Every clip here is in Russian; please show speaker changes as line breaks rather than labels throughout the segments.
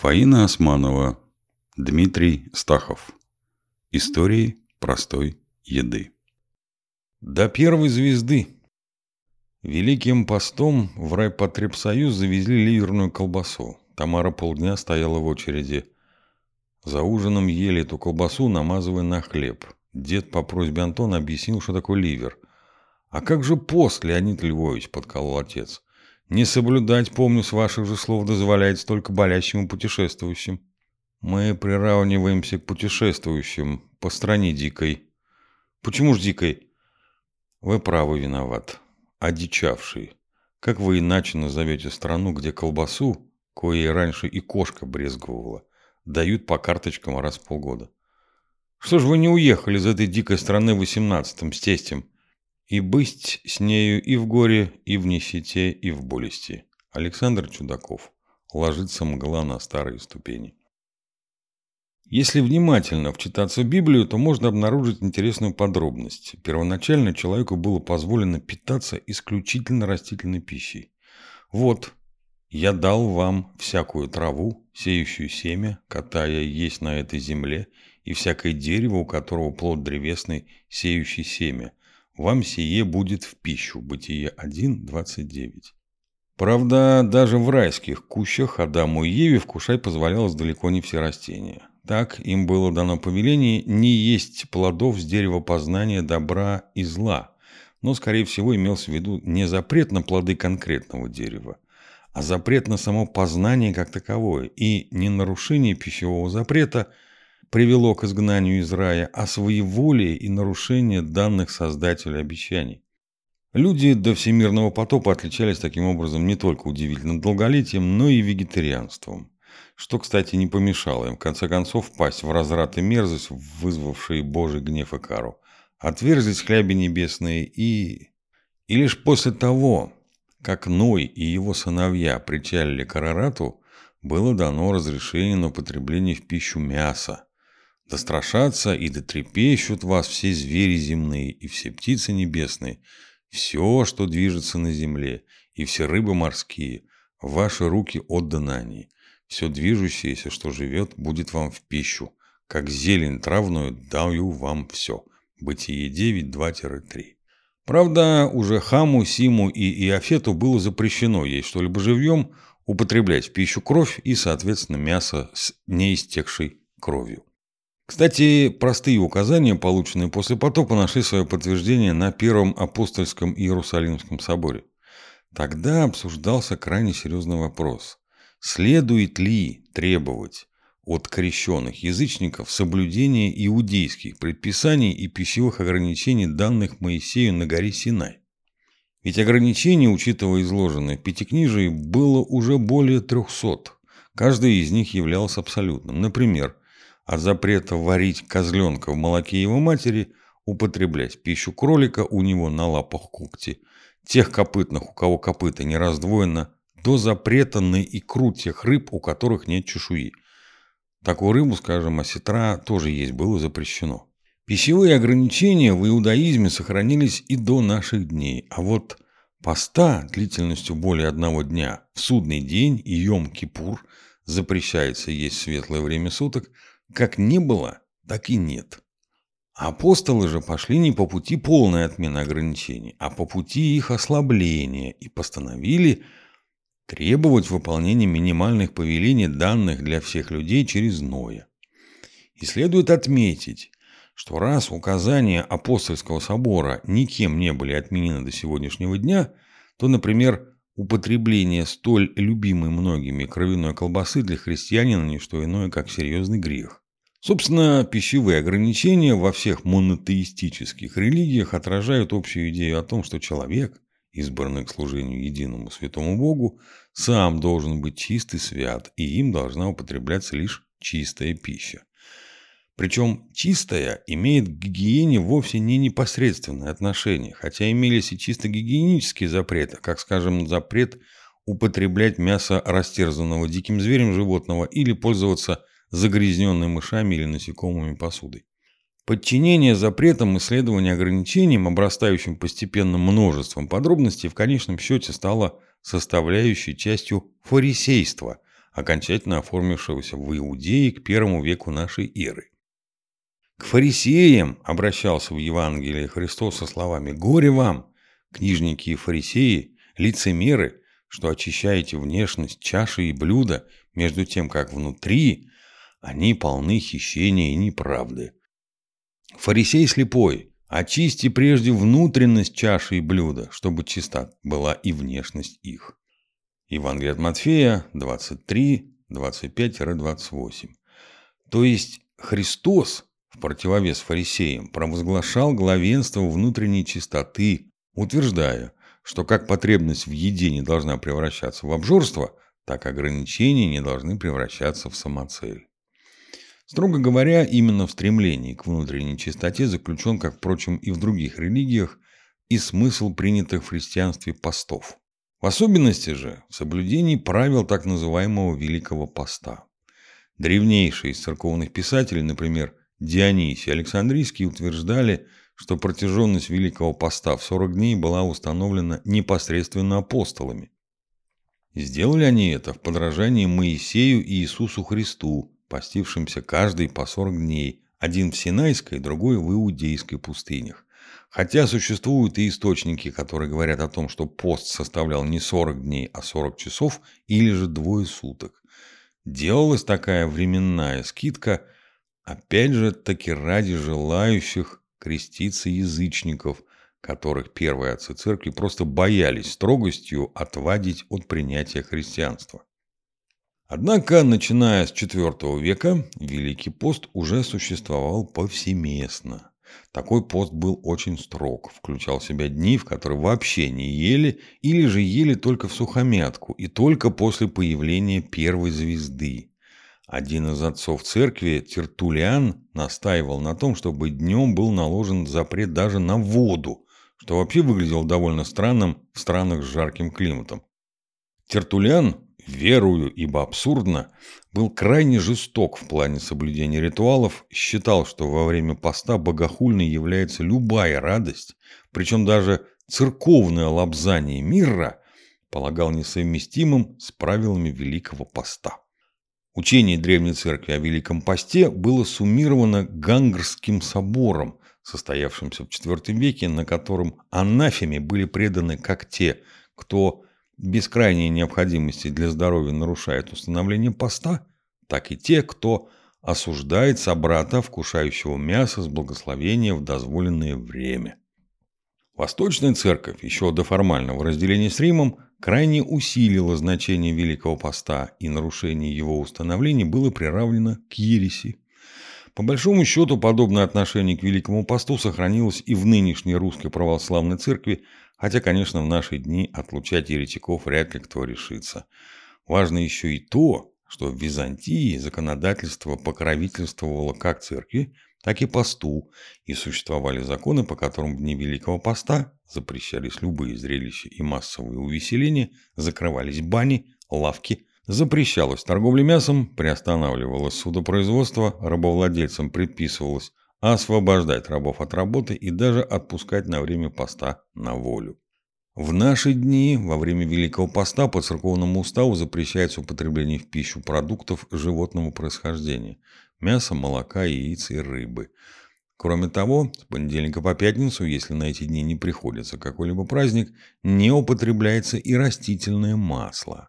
Фаина Османова, Дмитрий Стахов. Истории простой еды. До первой звезды. Великим постом в райпотребсоюз завезли ливерную колбасу. Тамара полдня стояла в очереди. За ужином ели эту колбасу, намазывая на хлеб. Дед по просьбе Антона объяснил, что такое ливер. «А как же пост, Леонид Львович?» – подколол отец. Не соблюдать, помню, с ваших же слов дозволяется только болящим и путешествующим. Мы приравниваемся к путешествующим по стране дикой. Почему ж дикой? Вы правы виноват. Одичавший. Как вы иначе назовете страну, где колбасу, кое раньше и кошка брезговала, дают по карточкам раз в полгода? Что ж вы не уехали из этой дикой страны в восемнадцатом с тестем? И быть с нею и в горе, и в нищете, и в болести. Александр Чудаков. Ложится мгла на старые ступени. Если внимательно вчитаться в Библию, то можно обнаружить интересную подробность. Первоначально человеку было позволено питаться исключительно растительной пищей. Вот, я дал вам всякую траву, сеющую семя, катая есть на этой земле, и всякое дерево, у которого плод древесный, сеющий семя, вам сие будет в пищу. Бытие 1.29. Правда, даже в райских кущах Адаму и Еве вкушать позволялось далеко не все растения. Так им было дано повеление не есть плодов с дерева познания добра и зла, но, скорее всего, имелся в виду не запрет на плоды конкретного дерева, а запрет на само познание как таковое и не нарушение пищевого запрета – привело к изгнанию из рая, а своеволие и нарушение данных Создателя обещаний. Люди до всемирного потопа отличались таким образом не только удивительным долголетием, но и вегетарианством. Что, кстати, не помешало им, в конце концов, впасть в разрад и мерзость, вызвавшие Божий гнев и кару. Отверзлись хляби небесные и... И лишь после того, как Ной и его сыновья причалили к Арарату, было дано разрешение на употребление в пищу мяса, да страшатся и дотрепещут вас все звери земные и все птицы небесные, все, что движется на земле, и все рыбы морские, ваши руки отданы они. Все движущееся, что живет, будет вам в пищу, как зелень травную даю вам все. Бытие 9, 2-3. Правда, уже Хаму, Симу и Иофету было запрещено есть что-либо живьем, употреблять в пищу кровь и, соответственно, мясо с неистекшей кровью. Кстати, простые указания, полученные после потопа, нашли свое подтверждение на Первом апостольском Иерусалимском соборе. Тогда обсуждался крайне серьезный вопрос. Следует ли требовать от крещенных язычников соблюдения иудейских предписаний и пищевых ограничений, данных Моисею на горе Синай? Ведь ограничений, учитывая изложенное в Пятикнижии, было уже более трехсот. Каждое из них являлось абсолютным. Например, от запрета варить козленка в молоке его матери, употреблять пищу кролика у него на лапах когти, тех копытных, у кого копыта не раздвоено, до запрета на икру тех рыб, у которых нет чешуи. Такую рыбу, скажем, осетра тоже есть было запрещено. Пищевые ограничения в иудаизме сохранились и до наших дней, а вот поста длительностью более одного дня в судный день и Йом-Кипур запрещается есть светлое время суток – как не было, так и нет. Апостолы же пошли не по пути полной отмены ограничений, а по пути их ослабления и постановили требовать выполнения минимальных повелений, данных для всех людей через Ноя. И следует отметить, что раз указания апостольского собора никем не были отменены до сегодняшнего дня, то, например, употребление столь любимой многими кровяной колбасы для христианина не что иное, как серьезный грех. Собственно, пищевые ограничения во всех монотеистических религиях отражают общую идею о том, что человек, избранный к служению единому святому Богу, сам должен быть чист и свят, и им должна употребляться лишь чистая пища. Причем чистая имеет к гигиене вовсе не непосредственное отношение, хотя имелись и чисто гигиенические запреты, как, скажем, запрет употреблять мясо растерзанного диким зверем животного или пользоваться загрязненной мышами или насекомыми посудой. Подчинение запретам исследования ограничениям, обрастающим постепенно множеством подробностей, в конечном счете стало составляющей частью фарисейства, окончательно оформившегося в Иудее к первому веку нашей эры. К фарисеям обращался в Евангелии Христос со словами «Горе вам, книжники и фарисеи, лицемеры, что очищаете внешность чаши и блюда, между тем, как внутри они полны хищения и неправды. Фарисей слепой, очисти прежде внутренность чаши и блюда, чтобы чиста была и внешность их. Евангелие от Матфея 23, 25-28. То есть Христос противовес фарисеям провозглашал главенство внутренней чистоты, утверждая, что как потребность в еде не должна превращаться в обжорство, так ограничения не должны превращаться в самоцель. Строго говоря, именно в стремлении к внутренней чистоте заключен, как, впрочем, и в других религиях, и смысл принятых в христианстве постов. В особенности же в соблюдении правил так называемого Великого Поста. Древнейшие из церковных писателей, например, Дионисий Александрийский, утверждали, что протяженность Великого Поста в 40 дней была установлена непосредственно апостолами. Сделали они это в подражании Моисею и Иисусу Христу, постившимся каждый по 40 дней, один в Синайской, другой в Иудейской пустынях. Хотя существуют и источники, которые говорят о том, что пост составлял не 40 дней, а 40 часов или же двое суток. Делалась такая временная скидка, опять же таки ради желающих креститься язычников, которых первые отцы церкви просто боялись строгостью отвадить от принятия христианства. Однако, начиная с IV века, Великий пост уже существовал повсеместно. Такой пост был очень строг, включал в себя дни, в которые вообще не ели или же ели только в сухомятку и только после появления первой звезды. Один из отцов церкви, Тертулиан, настаивал на том, чтобы днем был наложен запрет даже на воду, что вообще выглядело довольно странным в странах с жарким климатом. Тертулиан, верую, ибо абсурдно, был крайне жесток в плане соблюдения ритуалов, считал, что во время поста богохульной является любая радость, причем даже церковное лобзание мира полагал несовместимым с правилами Великого Поста. Учение Древней Церкви о Великом Посте было суммировано Гангрским собором, состоявшимся в IV веке, на котором анафеме были преданы как те, кто без крайней необходимости для здоровья нарушает установление поста, так и те, кто осуждает собрата, вкушающего мясо с благословения в дозволенное время. Восточная церковь еще до формального разделения с Римом крайне усилила значение Великого Поста, и нарушение его установлений было приравнено к ереси. По большому счету, подобное отношение к Великому Посту сохранилось и в нынешней русской православной церкви, хотя, конечно, в наши дни отлучать еретиков вряд ли кто решится. Важно еще и то, что в Византии законодательство покровительствовало как церкви, так и посту, и существовали законы, по которым в дни Великого Поста запрещались любые зрелища и массовые увеселения, закрывались бани, лавки, запрещалась торговля мясом, приостанавливалось судопроизводство, рабовладельцам предписывалось освобождать рабов от работы и даже отпускать на время поста на волю. В наши дни, во время Великого Поста, по церковному уставу запрещается употребление в пищу продуктов животного происхождения – мяса, молока, яиц и рыбы. Кроме того, с понедельника по пятницу, если на эти дни не приходится какой-либо праздник, не употребляется и растительное масло.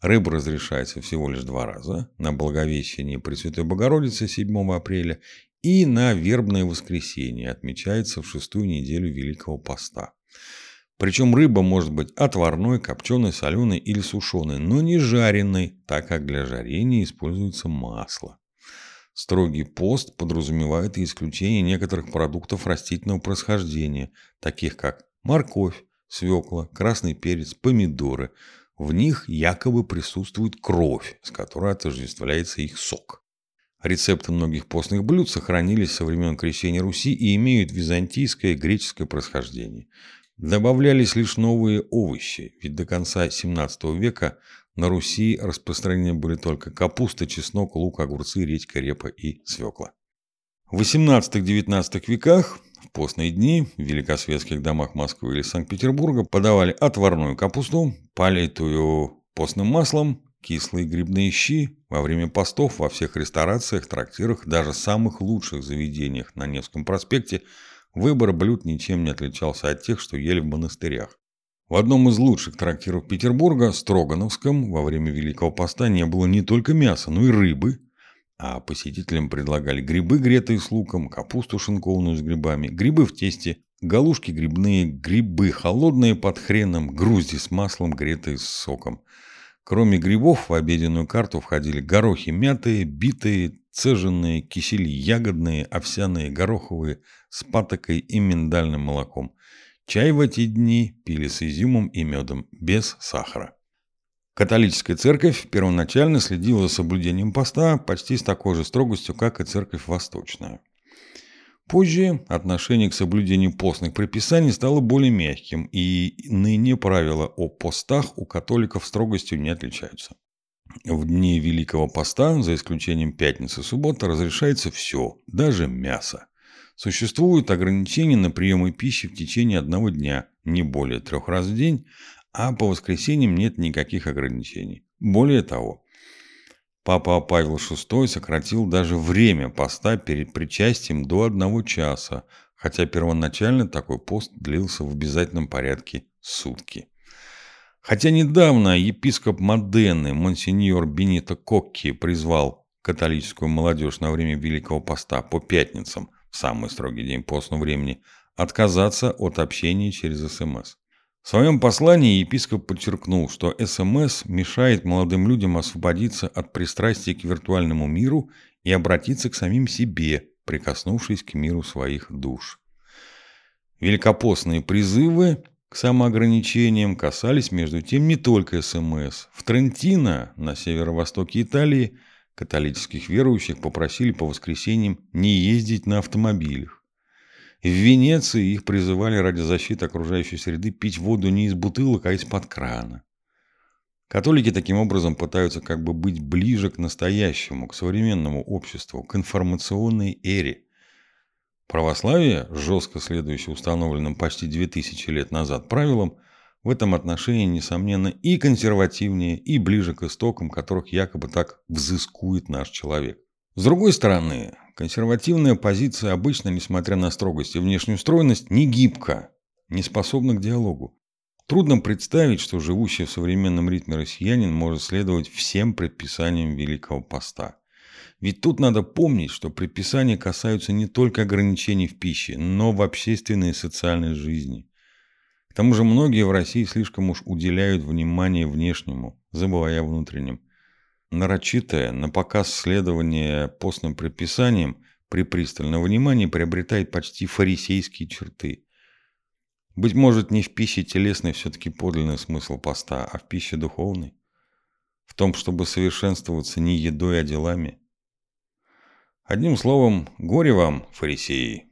Рыба разрешается всего лишь два раза – на Благовещение Пресвятой Богородицы 7 апреля и на Вербное воскресенье, отмечается в шестую неделю Великого Поста. Причем рыба может быть отварной, копченой, соленой или сушеной, но не жареной, так как для жарения используется масло. Строгий пост подразумевает и исключение некоторых продуктов растительного происхождения, таких как морковь, свекла, красный перец, помидоры. В них якобы присутствует кровь, с которой отождествляется их сок. Рецепты многих постных блюд сохранились со времен крещения Руси и имеют византийское и греческое происхождение – Добавлялись лишь новые овощи, ведь до конца XVII века на Руси распространены были только капуста, чеснок, лук, огурцы, редька, репа и свекла. В XVIII-XIX веках в постные дни в великосветских домах Москвы или Санкт-Петербурга подавали отварную капусту, политую постным маслом кислые грибные щи во время постов во всех ресторациях, трактирах, даже самых лучших заведениях на Невском проспекте выбор блюд ничем не отличался от тех, что ели в монастырях. В одном из лучших трактиров Петербурга, Строгановском, во время Великого Поста не было не только мяса, но и рыбы, а посетителям предлагали грибы, гретые с луком, капусту шинкованную с грибами, грибы в тесте, галушки грибные, грибы холодные под хреном, грузди с маслом, гретые с соком. Кроме грибов в обеденную карту входили горохи мятые, битые, цеженные, кисели ягодные, овсяные, гороховые, с патокой и миндальным молоком. Чай в эти дни пили с изюмом и медом, без сахара. Католическая церковь первоначально следила за соблюдением поста почти с такой же строгостью, как и церковь восточная. Позже отношение к соблюдению постных предписаний стало более мягким, и ныне правила о постах у католиков строгостью не отличаются. В дни Великого Поста, за исключением пятницы и субботы, разрешается все, даже мясо. Существуют ограничения на приемы пищи в течение одного дня, не более трех раз в день, а по воскресеньям нет никаких ограничений. Более того, Папа Павел VI сократил даже время поста перед причастием до одного часа, хотя первоначально такой пост длился в обязательном порядке сутки. Хотя недавно епископ Модены, монсеньор Бенито Кокки, призвал католическую молодежь на время Великого Поста по пятницам, самый строгий день постного времени, отказаться от общения через СМС. В своем послании епископ подчеркнул, что СМС мешает молодым людям освободиться от пристрастия к виртуальному миру и обратиться к самим себе, прикоснувшись к миру своих душ. Великопостные призывы к самоограничениям касались, между тем, не только СМС. В Трентино, на северо-востоке Италии, католических верующих попросили по воскресеньям не ездить на автомобилях. В Венеции их призывали ради защиты окружающей среды пить воду не из бутылок, а из-под крана. Католики таким образом пытаются как бы быть ближе к настоящему, к современному обществу, к информационной эре. Православие, жестко следующее установленным почти 2000 лет назад правилам, в этом отношении, несомненно, и консервативнее, и ближе к истокам, которых якобы так взыскует наш человек. С другой стороны, Консервативная позиция обычно, несмотря на строгость и внешнюю стройность, не гибка, не способна к диалогу. Трудно представить, что живущий в современном ритме россиянин может следовать всем предписаниям Великого Поста. Ведь тут надо помнить, что предписания касаются не только ограничений в пище, но в общественной и социальной жизни. Тому же многие в России слишком уж уделяют внимание внешнему, забывая о внутреннем нарочитое, на показ следование постным предписаниям при пристальном внимании приобретает почти фарисейские черты. Быть может, не в пище телесной все-таки подлинный смысл поста, а в пище духовной? В том, чтобы совершенствоваться не едой, а делами? Одним словом, горе вам, фарисеи,